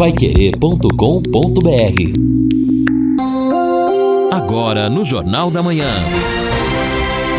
paiquerê.com.br Agora no Jornal da Manhã.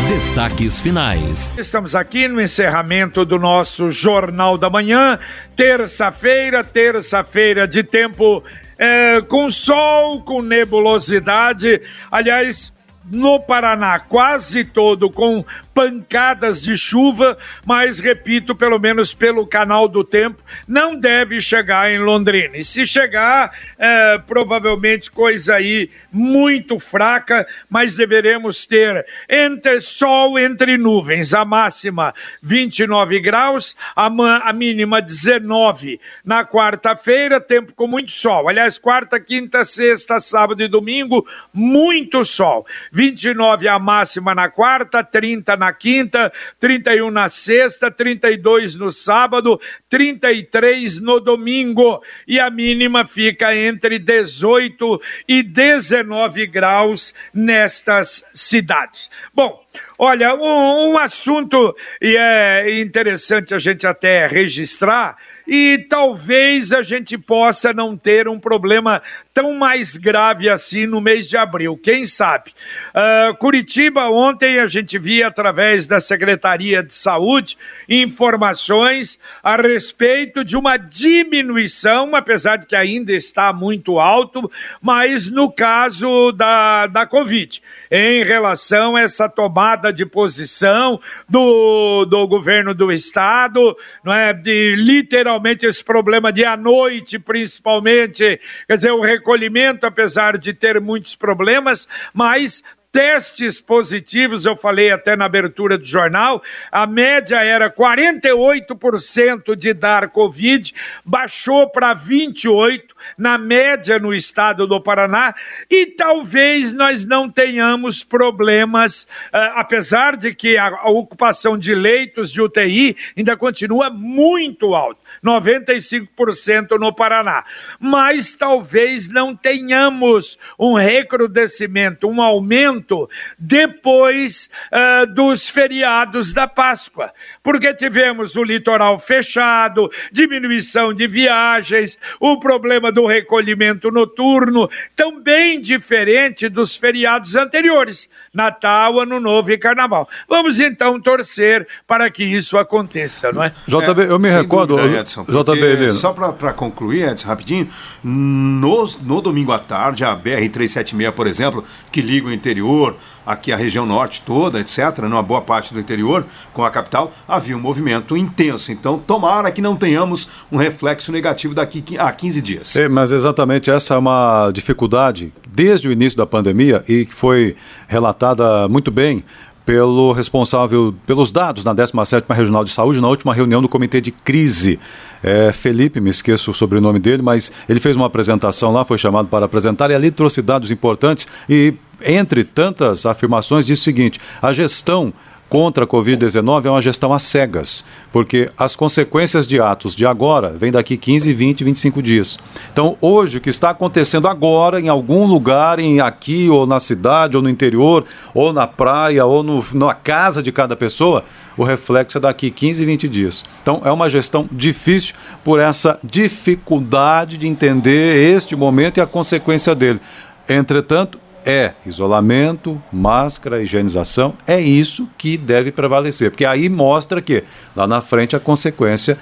Destaques finais. Estamos aqui no encerramento do nosso Jornal da Manhã, terça-feira, terça-feira de tempo é, com sol, com nebulosidade. Aliás, no Paraná, quase todo com pancadas de chuva, mas repito, pelo menos pelo canal do tempo, não deve chegar em Londrina. E se chegar, é, provavelmente coisa aí muito fraca, mas deveremos ter entre sol entre nuvens, a máxima 29 graus, a, a mínima 19 na quarta-feira, tempo com muito sol. Aliás, quarta, quinta, sexta, sábado e domingo, muito sol. 29 a máxima na quarta, 30 na quinta, 31 na sexta, 32 no sábado, 33 no domingo. E a mínima fica entre 18 e 19 graus nestas cidades. Bom, Olha, um, um, assunto e é interessante a gente até registrar e talvez a gente possa não ter um problema tão mais grave assim no mês de abril, quem sabe? Uh, Curitiba, ontem a gente via através da Secretaria de Saúde informações a respeito de uma diminuição, apesar de que ainda está muito alto, mas no caso da, da Covid, em relação a essa tomada de posição do, do governo do estado, não é? De literalmente esse problema de à noite, principalmente, quer dizer, o recolhimento, apesar de ter muitos problemas, mas testes positivos, eu falei até na abertura do jornal, a média era 48% de dar Covid, baixou para 28%, na média no estado do Paraná, e talvez nós não tenhamos problemas, uh, apesar de que a, a ocupação de leitos de UTI ainda continua muito alta. 95% no Paraná. Mas talvez não tenhamos um recrudescimento, um aumento depois uh, dos feriados da Páscoa, porque tivemos o litoral fechado, diminuição de viagens, o problema do recolhimento noturno, também diferente dos feriados anteriores, Natal, Ano Novo e Carnaval. Vamos então torcer para que isso aconteça, não é? JB, eu me recordo, dúvida, Edson, JB, só para concluir, Edson, rapidinho, no, no domingo à tarde, a BR-376, por exemplo, que liga o interior, aqui a região norte toda, etc., numa boa parte do interior, com a capital, havia um movimento intenso. Então, tomara que não tenhamos um reflexo negativo daqui a 15 dias. É, mas exatamente essa é uma dificuldade desde o início da pandemia e que foi relatada muito bem pelo responsável pelos dados na 17ª Regional de Saúde na última reunião do Comitê de Crise. É, Felipe, me esqueço o sobrenome dele, mas ele fez uma apresentação lá, foi chamado para apresentar e ali trouxe dados importantes e, entre tantas afirmações, disse o seguinte: a gestão contra a Covid-19 é uma gestão às cegas, porque as consequências de atos de agora vêm daqui 15, 20, 25 dias. Então, hoje, o que está acontecendo agora, em algum lugar, em aqui, ou na cidade, ou no interior, ou na praia, ou no, na casa de cada pessoa, o reflexo é daqui 15, 20 dias. Então, é uma gestão difícil por essa dificuldade de entender este momento e a consequência dele. Entretanto, é isolamento, máscara, higienização, é isso que deve prevalecer, porque aí mostra que lá na frente a consequência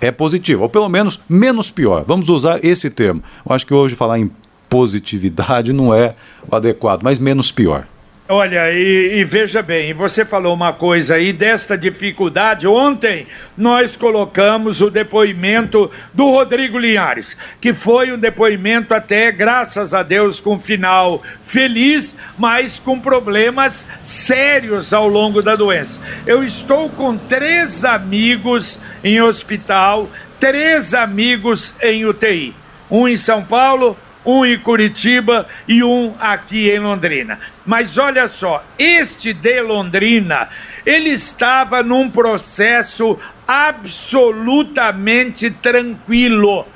é positiva, ou pelo menos menos pior. Vamos usar esse termo. Eu acho que hoje falar em positividade não é o adequado, mas menos pior. Olha, e, e, veja bem, você falou uma coisa aí desta dificuldade. Ontem nós colocamos o depoimento do Rodrigo Linhares, que foi um depoimento até, graças a Deus, com final feliz, mas com problemas sérios ao longo da doença. Eu estou com três amigos em hospital, três amigos em UTI. Um em São Paulo, um em Curitiba e um aqui em Londrina. Mas olha só, este de Londrina, ele estava num processo absolutamente tranquilo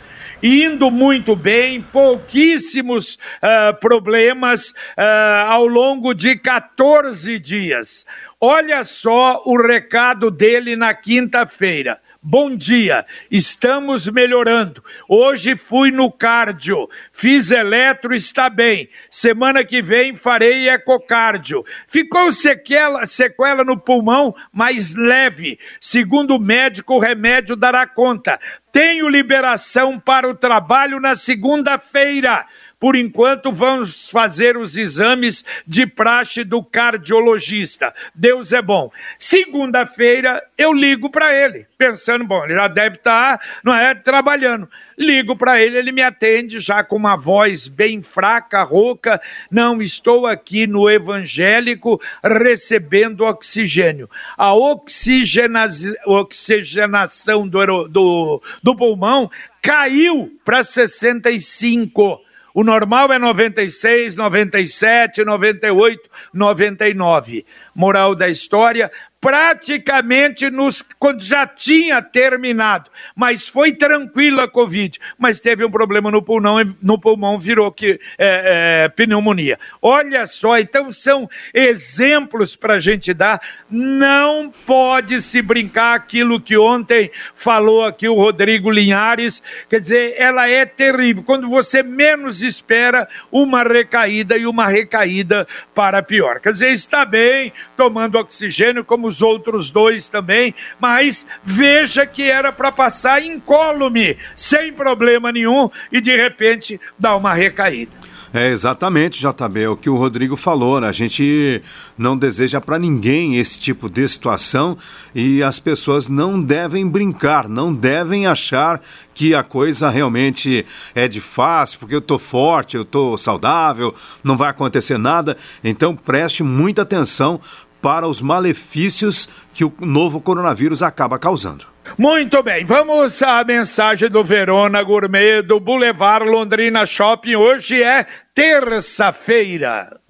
indo muito bem, pouquíssimos uh, problemas uh, ao longo de 14 dias. Olha só o recado dele na quinta-feira. Bom dia, estamos melhorando. Hoje fui no cardio, fiz eletro, está bem. Semana que vem farei ecocardio. Ficou sequela, sequela no pulmão, mas leve. Segundo o médico, o remédio dará conta. Tenho liberação para o trabalho na segunda-feira. Por enquanto, vamos fazer os exames de praxe do cardiologista. Deus é bom. Segunda-feira, eu ligo para ele, pensando, bom, ele já deve estar, tá, não é, trabalhando. Ligo para ele, ele me atende já com uma voz bem fraca, rouca. Não, estou aqui no evangélico recebendo oxigênio. A oxigena... oxigenação do, do, do pulmão caiu para 65. O normal é 96, 97, 98, 99. Moral da história: praticamente nos, quando já tinha terminado, mas foi tranquila a Covid, mas teve um problema no pulmão, no pulmão virou que é, é, pneumonia. Olha só, então são exemplos para a gente dar. Não pode se brincar aquilo que ontem falou aqui o Rodrigo Linhares, quer dizer, ela é terrível. Quando você menos espera, uma recaída e uma recaída para pior. Quer dizer, está bem tomando oxigênio como os outros dois também, mas veja que era para passar incólume, sem problema nenhum, e de repente dá uma recaída. É exatamente, JB, é o que o Rodrigo falou, né? A gente não deseja para ninguém esse tipo de situação e as pessoas não devem brincar, não devem achar que a coisa realmente é de fácil, porque eu tô forte, eu tô saudável, não vai acontecer nada. Então preste muita atenção para os malefícios que o novo coronavírus acaba causando. Muito bem, vamos à mensagem do Verona Gourmet do Boulevard Londrina Shopping. Hoje é terça-feira.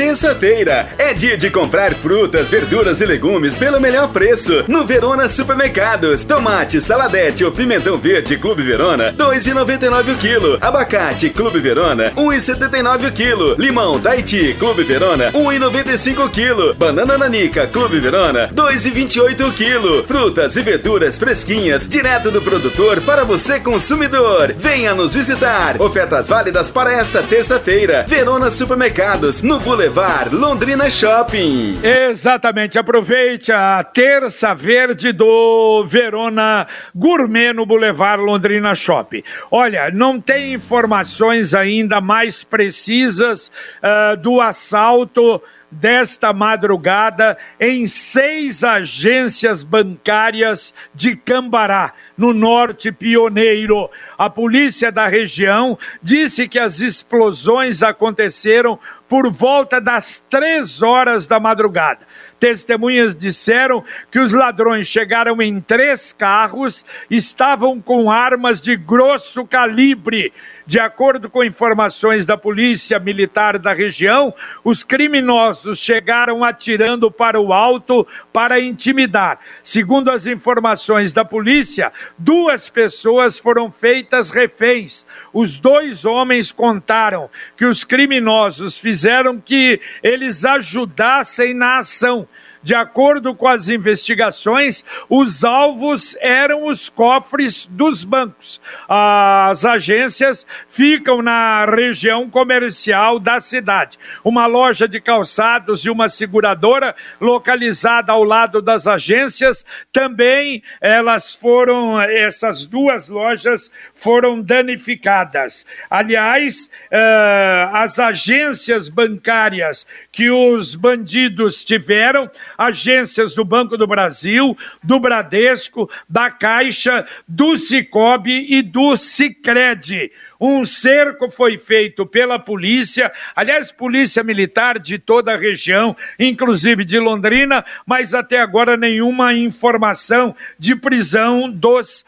Terça-feira é dia de comprar frutas, verduras e legumes pelo melhor preço no Verona Supermercados. Tomate, saladete ou pimentão verde Clube Verona, 2,99 o quilo. Abacate Clube Verona, 1,79 o quilo. Limão Tahiti Clube Verona, 1,95 o quilo. Banana Nanica Clube Verona, 2,28 o quilo. Frutas e verduras fresquinhas, direto do produtor para você consumidor. Venha nos visitar. Ofertas válidas para esta terça-feira. Verona Supermercados, no Boulevard Boulevard Londrina Shopping. Exatamente, aproveite a terça verde do Verona Gourmet no Boulevard Londrina Shopping. Olha, não tem informações ainda mais precisas uh, do assalto desta madrugada em seis agências bancárias de Cambará, no norte pioneiro. A polícia da região disse que as explosões aconteceram por volta das três horas da madrugada. Testemunhas disseram que os ladrões chegaram em três carros, estavam com armas de grosso calibre de acordo com informações da Polícia Militar da região, os criminosos chegaram atirando para o alto para intimidar. Segundo as informações da polícia, duas pessoas foram feitas reféns. Os dois homens contaram que os criminosos fizeram que eles ajudassem na ação de acordo com as investigações, os alvos eram os cofres dos bancos. As agências ficam na região comercial da cidade. Uma loja de calçados e uma seguradora localizada ao lado das agências também elas foram essas duas lojas foram danificadas. Aliás, eh, as agências bancárias que os bandidos tiveram agências do Banco do Brasil, do Bradesco, da Caixa, do Cicobi e do Sicredi. Um cerco foi feito pela polícia, aliás, polícia militar de toda a região, inclusive de Londrina, mas até agora nenhuma informação de prisão dos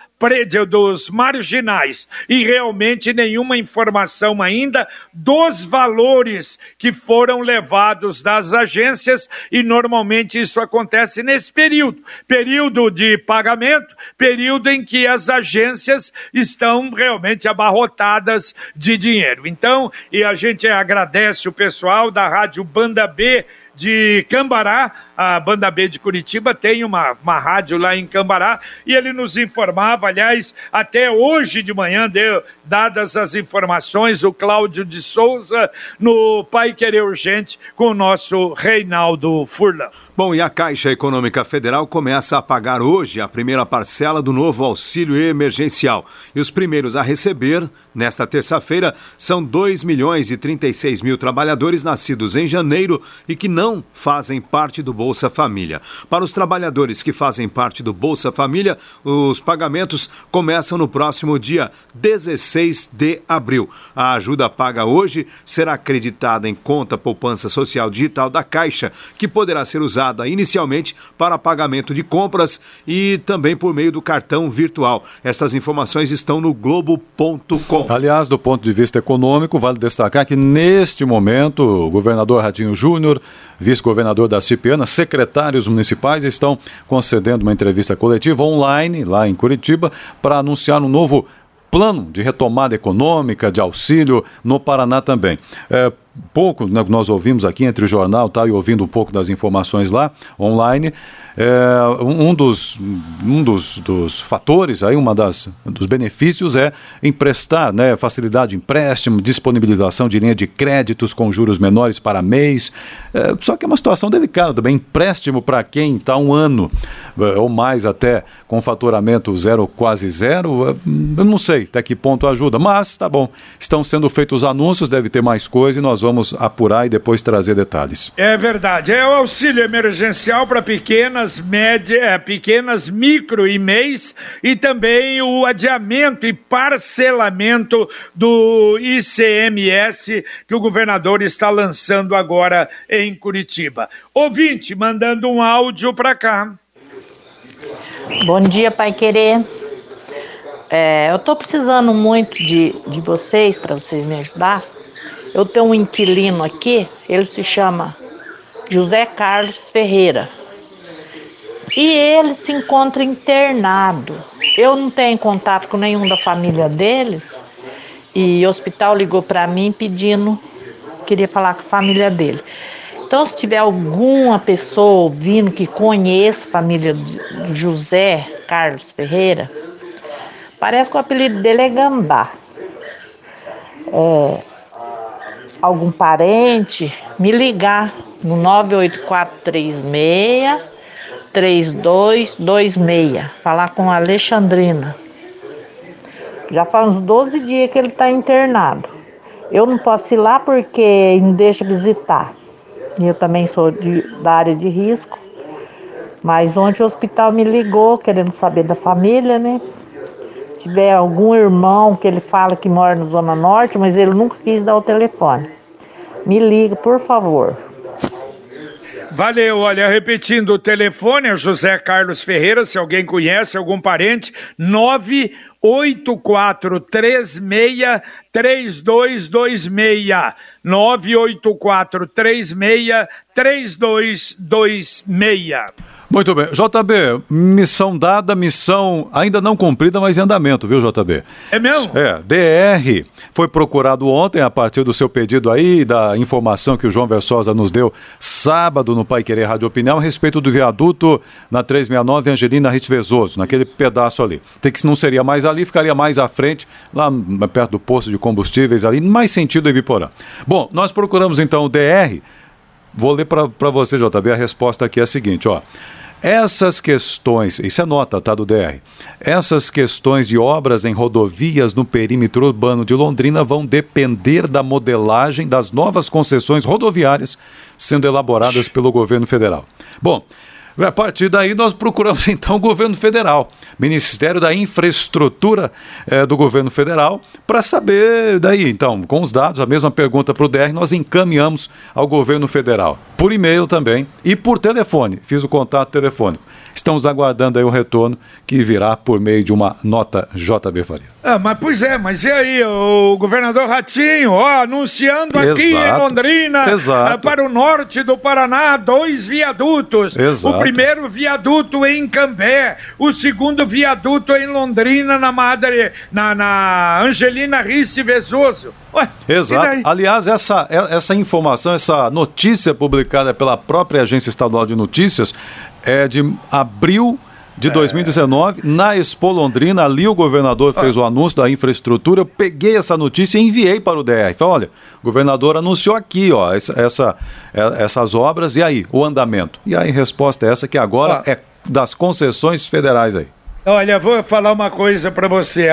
dos marginais. E realmente nenhuma informação ainda dos valores que foram levados das agências. E normalmente isso acontece nesse período, período de pagamento, período em que as agências estão realmente abarrotadas de dinheiro. Então, e a gente agradece o pessoal da Rádio Banda B de Cambará a Banda B de Curitiba tem uma, uma rádio lá em Cambará e ele nos informava, aliás, até hoje de manhã, deu, dadas as informações, o Cláudio de Souza no Pai Querer Urgente com o nosso Reinaldo Furlan. Bom, e a Caixa Econômica Federal começa a pagar hoje a primeira parcela do novo auxílio emergencial. E os primeiros a receber, nesta terça-feira, são 2 milhões e 36 mil trabalhadores nascidos em janeiro e que não fazem parte do Bolsa Família. Para os trabalhadores que fazem parte do Bolsa Família, os pagamentos começam no próximo dia 16 de abril. A ajuda paga hoje será acreditada em conta poupança social digital da Caixa, que poderá ser usada inicialmente para pagamento de compras e também por meio do cartão virtual. Essas informações estão no globo.com. Aliás, do ponto de vista econômico, vale destacar que neste momento o governador Radinho Júnior, vice-governador da Cipiana, secretários municipais estão concedendo uma entrevista coletiva online lá em Curitiba para anunciar um novo plano de retomada econômica, de auxílio no Paraná também. É, pouco né, nós ouvimos aqui entre o jornal tá, e ouvindo um pouco das informações lá online, é, um dos, um dos, dos fatores, aí, uma das, dos benefícios é emprestar, né, facilidade de empréstimo, disponibilização de linha de créditos com juros menores para mês. É, só que é uma situação delicada também. Empréstimo para quem está um ano é, ou mais até com faturamento zero, quase zero, é, eu não sei até que ponto ajuda, mas tá bom. Estão sendo feitos anúncios, deve ter mais coisa e nós vamos apurar e depois trazer detalhes. É verdade. É o auxílio emergencial para pequenas pequenas, média, é, pequenas, micro e mês e também o adiamento e parcelamento do ICMS que o governador está lançando agora em Curitiba. Ouvinte, mandando um áudio para cá. Bom dia, Pai Querer. É, eu estou precisando muito de, de vocês para vocês me ajudar. Eu tenho um inquilino aqui, ele se chama José Carlos Ferreira. E ele se encontra internado. Eu não tenho contato com nenhum da família deles. E o hospital ligou para mim pedindo, queria falar com a família dele. Então, se tiver alguma pessoa ouvindo que conheça a família José Carlos Ferreira, parece que o apelido dele é Gambá. É, algum parente, me ligar no 98436 3226, falar com a Alexandrina. Já faz uns 12 dias que ele está internado. Eu não posso ir lá porque não deixa visitar. E eu também sou de, da área de risco. Mas ontem o hospital me ligou querendo saber da família, né? Tiver algum irmão que ele fala que mora na Zona Norte, mas ele nunca quis dar o telefone. Me liga, por favor. Valeu, olha, repetindo o telefone, é José Carlos Ferreira, se alguém conhece, algum parente, 98436 3226. 98436 3226. Muito bem. JB, missão dada, missão ainda não cumprida, mas em andamento, viu, JB? É mesmo? É. DR foi procurado ontem, a partir do seu pedido aí, da informação que o João Versosa nos deu sábado no Pai Querer Rádio Opinião, a respeito do viaduto na 369 Angelina Rite Vezoso, naquele pedaço ali. Tem que se não seria mais ali, ficaria mais à frente, lá perto do posto de combustíveis ali, mais sentido Ibiporã. Bom, nós procuramos então o DR. Vou ler para você, JB, a resposta aqui é a seguinte, ó. Essas questões, isso é nota, tá, do DR. Essas questões de obras em rodovias no perímetro urbano de Londrina vão depender da modelagem das novas concessões rodoviárias sendo elaboradas pelo governo federal. Bom, a partir daí, nós procuramos então o governo federal, Ministério da Infraestrutura é, do governo federal, para saber daí, então, com os dados, a mesma pergunta para o DR, nós encaminhamos ao governo federal, por e-mail também e por telefone. Fiz o contato telefônico. Estamos aguardando aí o retorno que virá por meio de uma nota JB Faria. Ah, mas pois é, mas e aí, o governador Ratinho, ó, anunciando aqui Exato. em Londrina, Exato. para o norte do Paraná, dois viadutos. Exato. O primeiro viaduto em Cambé, o segundo viaduto em Londrina, na Madre, na, na Angelina Risse Vezoso. Ué, Exato. Aliás, essa, essa informação, essa notícia publicada pela própria Agência Estadual de Notícias é de abril de 2019, é. na Expo Londrina, ali o governador fez ah. o anúncio da infraestrutura, eu peguei essa notícia e enviei para o DR. Falei, olha, o governador anunciou aqui, ó, essa, essa, é, essas obras, e aí, o andamento? E aí, resposta é essa, que agora ah. é das concessões federais aí. Olha, vou falar uma coisa para você.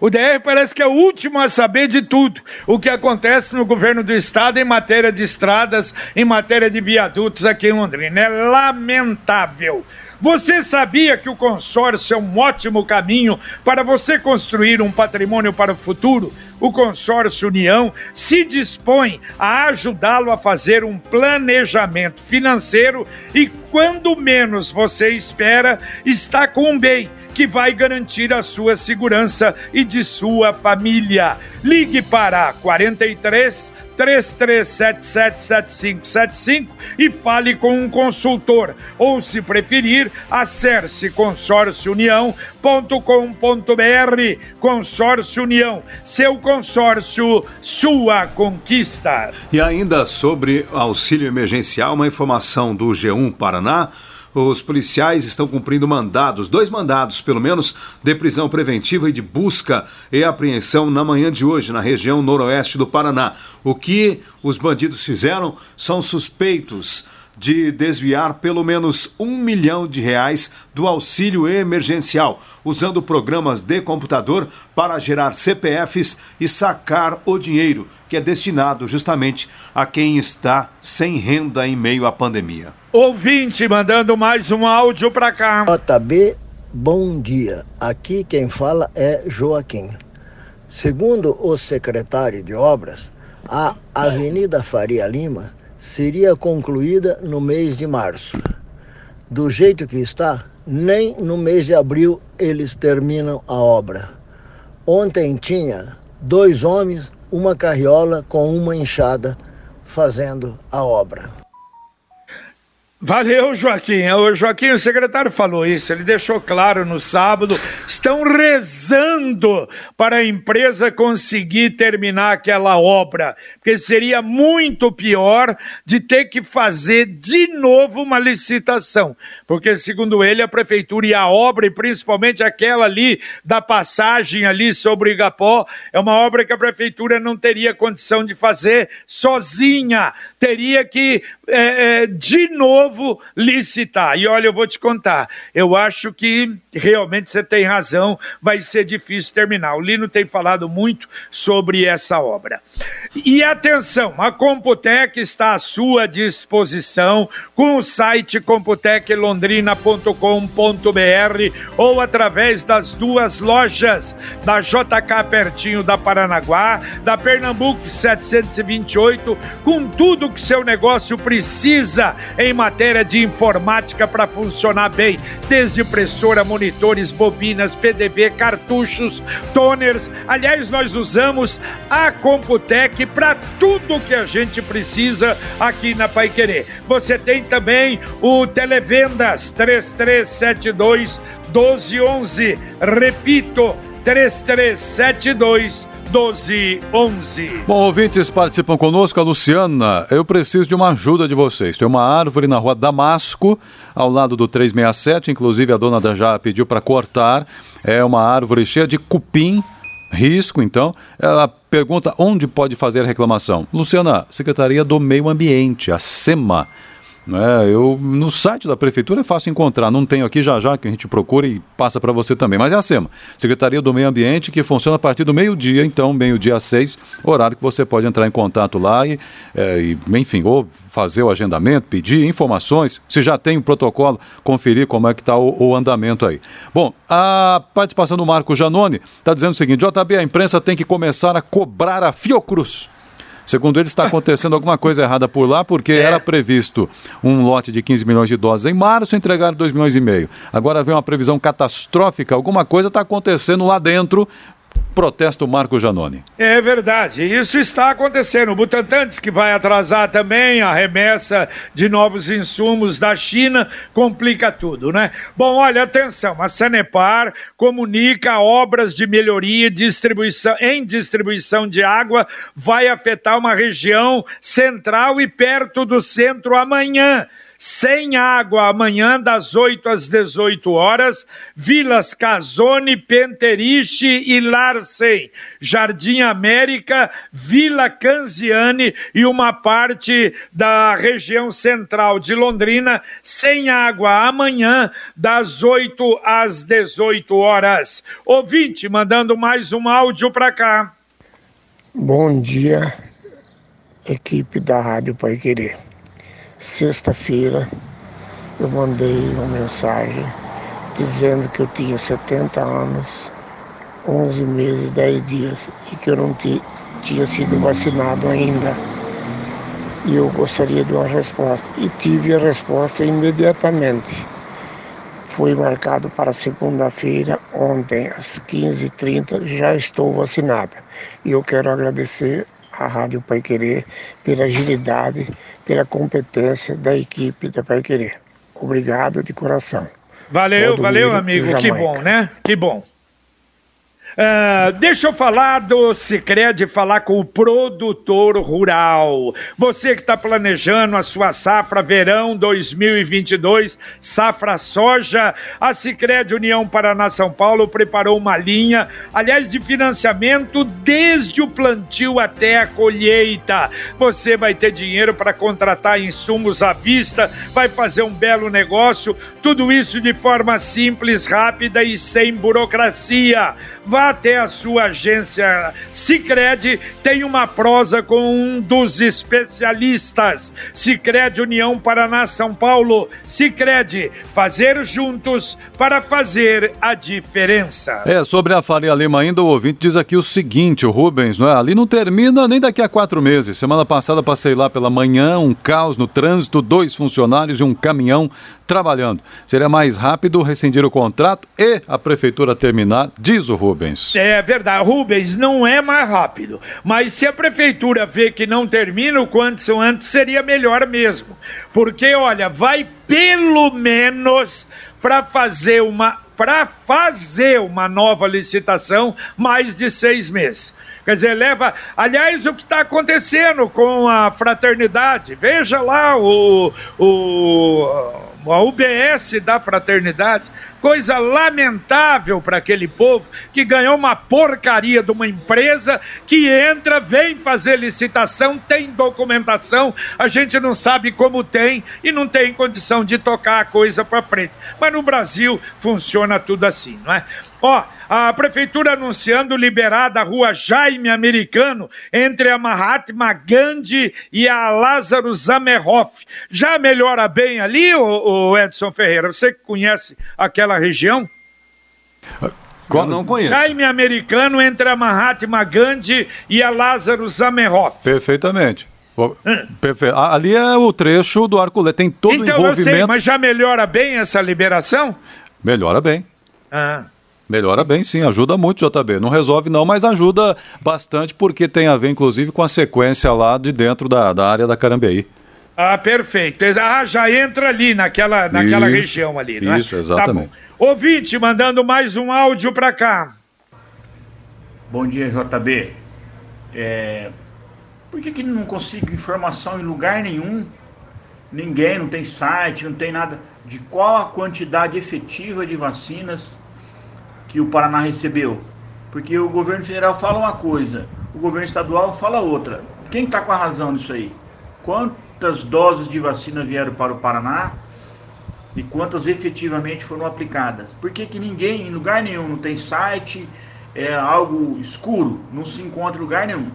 O DR parece que é o último a saber de tudo. O que acontece no governo do estado em matéria de estradas, em matéria de viadutos aqui em Londrina. É lamentável. Você sabia que o consórcio é um ótimo caminho para você construir um patrimônio para o futuro? O consórcio União se dispõe a ajudá-lo a fazer um planejamento financeiro e, quando menos você espera, está com um bem que vai garantir a sua segurança e de sua família. Ligue para 43 33777575 e fale com um consultor. Ou, se preferir, acesse consórciounião.com.br. Consórcio União, seu consórcio, sua conquista. E ainda sobre auxílio emergencial, uma informação do G1 Paraná. Os policiais estão cumprindo mandados, dois mandados pelo menos, de prisão preventiva e de busca e apreensão na manhã de hoje na região noroeste do Paraná. O que os bandidos fizeram são suspeitos de desviar pelo menos um milhão de reais do auxílio emergencial, usando programas de computador para gerar CPFs e sacar o dinheiro, que é destinado justamente a quem está sem renda em meio à pandemia. Ouvinte mandando mais um áudio para cá. JB, bom dia. Aqui quem fala é Joaquim. Segundo o secretário de Obras, a Avenida Faria Lima seria concluída no mês de março. Do jeito que está, nem no mês de abril eles terminam a obra. Ontem tinha dois homens, uma carriola com uma enxada fazendo a obra. Valeu, Joaquim. O Joaquim, o secretário falou isso, ele deixou claro no sábado. Estão rezando para a empresa conseguir terminar aquela obra, porque seria muito pior de ter que fazer de novo uma licitação. Porque, segundo ele, a prefeitura e a obra, e principalmente aquela ali da passagem ali sobre o Igapó, é uma obra que a prefeitura não teria condição de fazer sozinha. Teria que, é, é, de novo, novo licitar. E olha, eu vou te contar, eu acho que realmente você tem razão, vai ser difícil terminar. O Lino tem falado muito sobre essa obra. E atenção, a Computec está à sua disposição com o site computeclondrina.com.br ou através das duas lojas da JK pertinho da Paranaguá, da Pernambuco 728, com tudo que seu negócio precisa em matéria matéria de informática para funcionar bem, desde impressora, monitores, bobinas, PDV, cartuchos, toners. Aliás, nós usamos a Computec para tudo que a gente precisa aqui na Pai Querer. Você tem também o Televendas 3372 1211. Repito, 3372 1211. Bom, ouvintes participam conosco. A Luciana, eu preciso de uma ajuda de vocês. Tem uma árvore na rua Damasco, ao lado do 367. Inclusive, a dona já pediu para cortar. É uma árvore cheia de cupim risco, então, ela pergunta onde pode fazer a reclamação. Luciana, Secretaria do Meio Ambiente, a SEMA. É, eu, no site da prefeitura é fácil encontrar, não tenho aqui já já que a gente procura e passa para você também, mas é a SEMA, Secretaria do Meio Ambiente, que funciona a partir do meio-dia, então meio-dia seis, horário que você pode entrar em contato lá e, é, e, enfim, ou fazer o agendamento, pedir informações, se já tem o protocolo, conferir como é que está o, o, andamento aí. Bom, a participação do Marco Janone está dizendo o seguinte, JB, a imprensa tem que começar a cobrar a Fiocruz Segundo ele, está acontecendo alguma coisa errada por lá, porque é. era previsto um lote de 15 milhões de doses em março, entregaram 2 milhões e meio. Agora vem uma previsão catastrófica, alguma coisa está acontecendo lá dentro protesto Marco Janone. É verdade, isso está acontecendo. O Butantan diz que vai atrasar também a remessa de novos insumos da China, complica tudo, né? Bom, olha, atenção, a Sanepar comunica obras de melhoria distribuição, em distribuição de água vai afetar uma região central e perto do centro amanhã sem água amanhã das 8 às 18 horas, Vilas Casone, Penteriche e Larsen, Jardim América, Vila Canziane e uma parte da região central de Londrina sem água amanhã das 8 às 18 horas. Ouvinte, mandando mais um áudio para cá. Bom dia, equipe da Rádio Pai Querer. Sexta-feira eu mandei uma mensagem dizendo que eu tinha 70 anos, 11 meses, 10 dias e que eu não tinha sido vacinado ainda. E eu gostaria de uma resposta. E tive a resposta imediatamente. Foi marcado para segunda-feira, ontem, às 15h30, já estou vacinada. E eu quero agradecer à Rádio Pai Querer pela agilidade, pela competência da equipe da Pai Querer. Obrigado de coração. Valeu, valeu, amigo. Que bom, né? Que bom. Uh, deixa eu falar do Cicred, falar com o produtor rural. Você que está planejando a sua safra verão 2022, safra soja, a Cicred União Paraná São Paulo preparou uma linha, aliás, de financiamento desde o plantio até a colheita. Você vai ter dinheiro para contratar insumos à vista, vai fazer um belo negócio, tudo isso de forma simples, rápida e sem burocracia. Vai vá até a sua agência Sicredi, tem uma prosa com um dos especialistas. Sicredi União Paraná São Paulo. Sicredi, fazer juntos para fazer a diferença. É, sobre a Faria Lima ainda, o ouvinte diz aqui o seguinte, o Rubens, não é? Ali não termina nem daqui a quatro meses. Semana passada passei lá pela manhã, um caos no trânsito, dois funcionários e um caminhão trabalhando. Seria mais rápido rescindir o contrato e a prefeitura terminar, diz o Rubens. É verdade, Rubens, não é mais rápido. Mas se a prefeitura vê que não termina o quanto antes, seria melhor mesmo. Porque, olha, vai pelo menos para fazer uma para fazer uma nova licitação mais de seis meses. Quer dizer, leva. Aliás, o que está acontecendo com a fraternidade? Veja lá o, o a UBS da fraternidade, coisa lamentável para aquele povo que ganhou uma porcaria de uma empresa que entra, vem fazer licitação, tem documentação, a gente não sabe como tem e não tem condição de tocar a coisa para frente. Mas no Brasil funciona tudo assim, não é? Ó, a prefeitura anunciando liberada a rua Jaime Americano entre a Mahatma Gandhi e a Lázaro Zamerhoff. Já melhora bem ali, o, Edson Ferreira? Você que conhece aquela região? Eu não conheço. Jaime Americano entre a Mahatma Gandhi e a Lázaro Zamerhoff. Perfeitamente. Hum. Ali é o trecho do Arco Tem todo então, o envolvimento. Eu sei, mas já melhora bem essa liberação? Melhora bem. Ah. Melhora bem, sim, ajuda muito, JB. Não resolve não, mas ajuda bastante porque tem a ver, inclusive, com a sequência lá de dentro da, da área da Carambeí. Ah, perfeito. Ah, já entra ali, naquela, naquela isso, região ali, não é? Isso, exatamente. Tá Ouvinte, mandando mais um áudio para cá. Bom dia, JB. É... Por que, que não consigo informação em lugar nenhum? Ninguém, não tem site, não tem nada. De qual a quantidade efetiva de vacinas que o Paraná recebeu. Porque o governo federal fala uma coisa, o governo estadual fala outra. Quem está com a razão nisso aí? Quantas doses de vacina vieram para o Paraná e quantas efetivamente foram aplicadas? Por que, que ninguém, em lugar nenhum, não tem site, é algo escuro, não se encontra em lugar nenhum?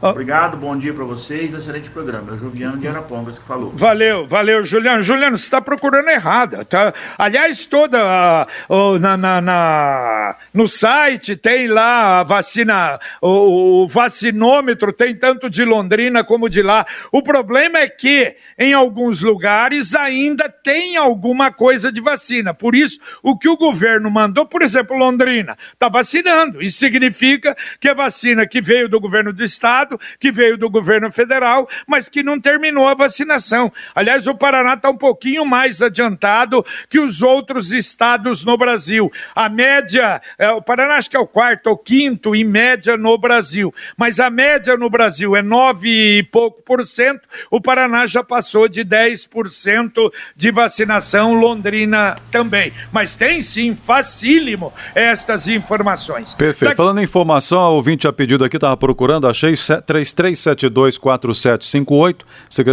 Obrigado, bom dia para vocês, excelente programa. É o Juliano de Arapongas que falou. Valeu, valeu, Juliano. Juliano, você está procurando errada. Tá? Aliás, toda uh, na, na, na, no site tem lá a vacina, o, o, vacinômetro tem tanto de Londrina como de lá. O problema é que em alguns lugares ainda tem alguma coisa de vacina. Por isso, o que o governo mandou, por exemplo, Londrina, está vacinando. Isso significa que a vacina que veio do governo do estado Estado, que veio do governo federal, mas que não terminou a vacinação. Aliás, o Paraná está um pouquinho mais adiantado que os outros estados no Brasil. A média, é, o Paraná acho que é o quarto ou quinto em média no Brasil, mas a média no Brasil é nove e pouco por cento, o Paraná já passou de 10% de vacinação, Londrina também. Mas tem sim, facílimo, estas informações. Perfeito. Da... Falando em informação, a ouvinte a pedido aqui, estava procurando, achei 33724758,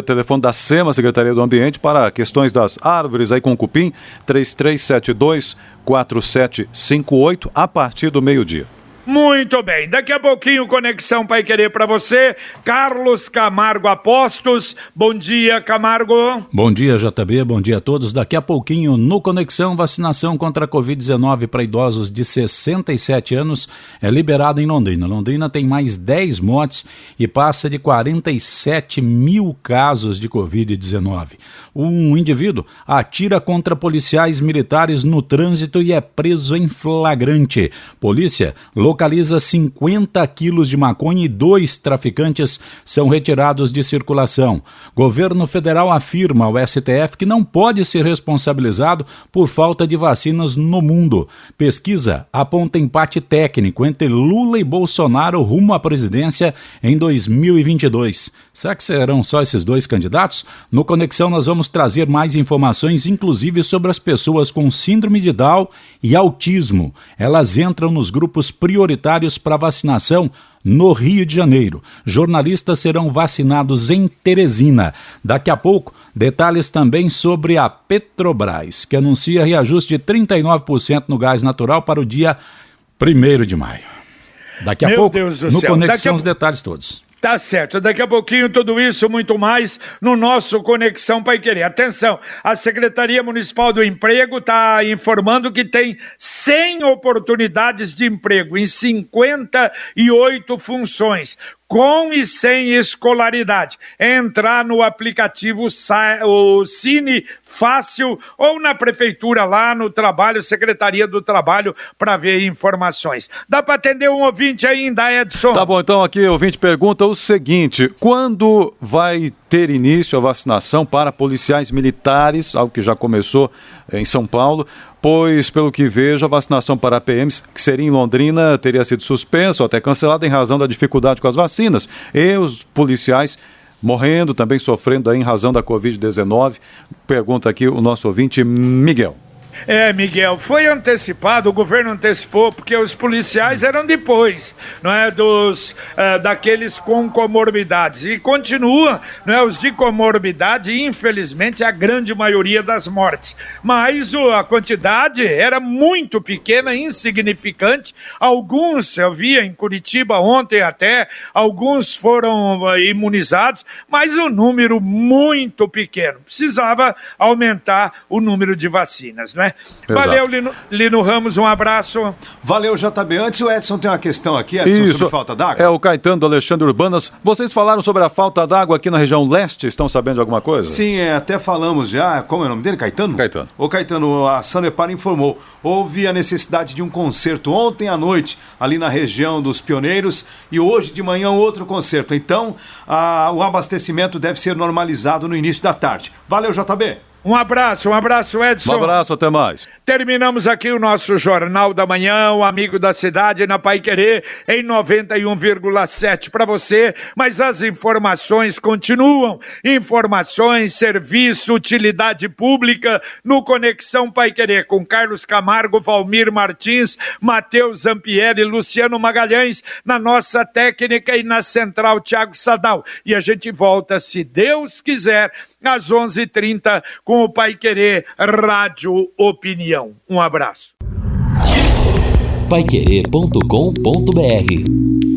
telefone da SEMA, Secretaria do Ambiente, para questões das árvores aí com cupim, 33724758, a partir do meio-dia. Muito bem, daqui a pouquinho Conexão Pai Querer para você. Carlos Camargo Apostos, bom dia Camargo. Bom dia JB, bom dia a todos. Daqui a pouquinho no Conexão, vacinação contra a Covid-19 para idosos de 67 anos é liberada em Londrina. Londrina tem mais 10 mortes e passa de 47 mil casos de Covid-19 um indivíduo atira contra policiais militares no trânsito e é preso em flagrante. Polícia localiza 50 quilos de maconha e dois traficantes são retirados de circulação. Governo federal afirma ao STF que não pode ser responsabilizado por falta de vacinas no mundo. Pesquisa aponta empate técnico entre Lula e Bolsonaro rumo à presidência em 2022. Será que serão só esses dois candidatos? No Conexão nós vamos trazer mais informações, inclusive sobre as pessoas com síndrome de Down e autismo. Elas entram nos grupos prioritários para vacinação no Rio de Janeiro. Jornalistas serão vacinados em Teresina. Daqui a pouco, detalhes também sobre a Petrobras, que anuncia reajuste de 39% no gás natural para o dia 1 de maio. Daqui a Meu pouco, no céu. Conexão, a... os detalhes todos. Tá certo. Daqui a pouquinho, tudo isso, muito mais, no nosso Conexão Pai Querer. Atenção, a Secretaria Municipal do Emprego está informando que tem 100 oportunidades de emprego em 58 funções com e sem escolaridade. Entrar no aplicativo o Cine Fácil ou na prefeitura lá no trabalho, Secretaria do Trabalho, para ver informações. Dá para atender um ouvinte ainda, Edson? Tá bom, então aqui o ouvinte pergunta o seguinte: quando vai ter início a vacinação para policiais militares, algo que já começou em São Paulo, pois, pelo que vejo, a vacinação para PMs, que seria em Londrina, teria sido suspensa ou até cancelada em razão da dificuldade com as vacinas. E os policiais morrendo, também sofrendo em razão da Covid-19. Pergunta aqui o nosso ouvinte Miguel. É, Miguel, foi antecipado, o governo antecipou, porque os policiais eram depois, não é, dos, uh, daqueles com comorbidades, e continua, não é, os de comorbidade, infelizmente, a grande maioria das mortes, mas uh, a quantidade era muito pequena, insignificante, alguns, eu vi em Curitiba ontem até, alguns foram uh, imunizados, mas o um número muito pequeno, precisava aumentar o número de vacinas, não é? Valeu, Lino, Lino, Ramos, um abraço. Valeu, JB. Antes o Edson tem uma questão aqui, Edson, Isso. sobre falta d'água. É o Caetano do Alexandre Urbanas. Vocês falaram sobre a falta d'água aqui na região leste, estão sabendo de alguma coisa? Sim, é, até falamos já. Como é o nome dele? Caetano? Caetano. O Caetano, a Sanepar informou. Houve a necessidade de um concerto ontem à noite, ali na região dos Pioneiros, e hoje de manhã outro concerto. Então, a, o abastecimento deve ser normalizado no início da tarde. Valeu, JB. Um abraço, um abraço, Edson. Um abraço, até mais. Terminamos aqui o nosso Jornal da Manhã, o amigo da cidade na Pai Querer, em 91,7 para você, mas as informações continuam. Informações, serviço, utilidade pública no Conexão Pai Querer com Carlos Camargo, Valmir Martins, Matheus Zampieri, Luciano Magalhães, na nossa técnica e na central Tiago Sadal. E a gente volta, se Deus quiser, às 11h30 com o Pai Querer Rádio Opinião. Um abraço. Paiquerê.com.br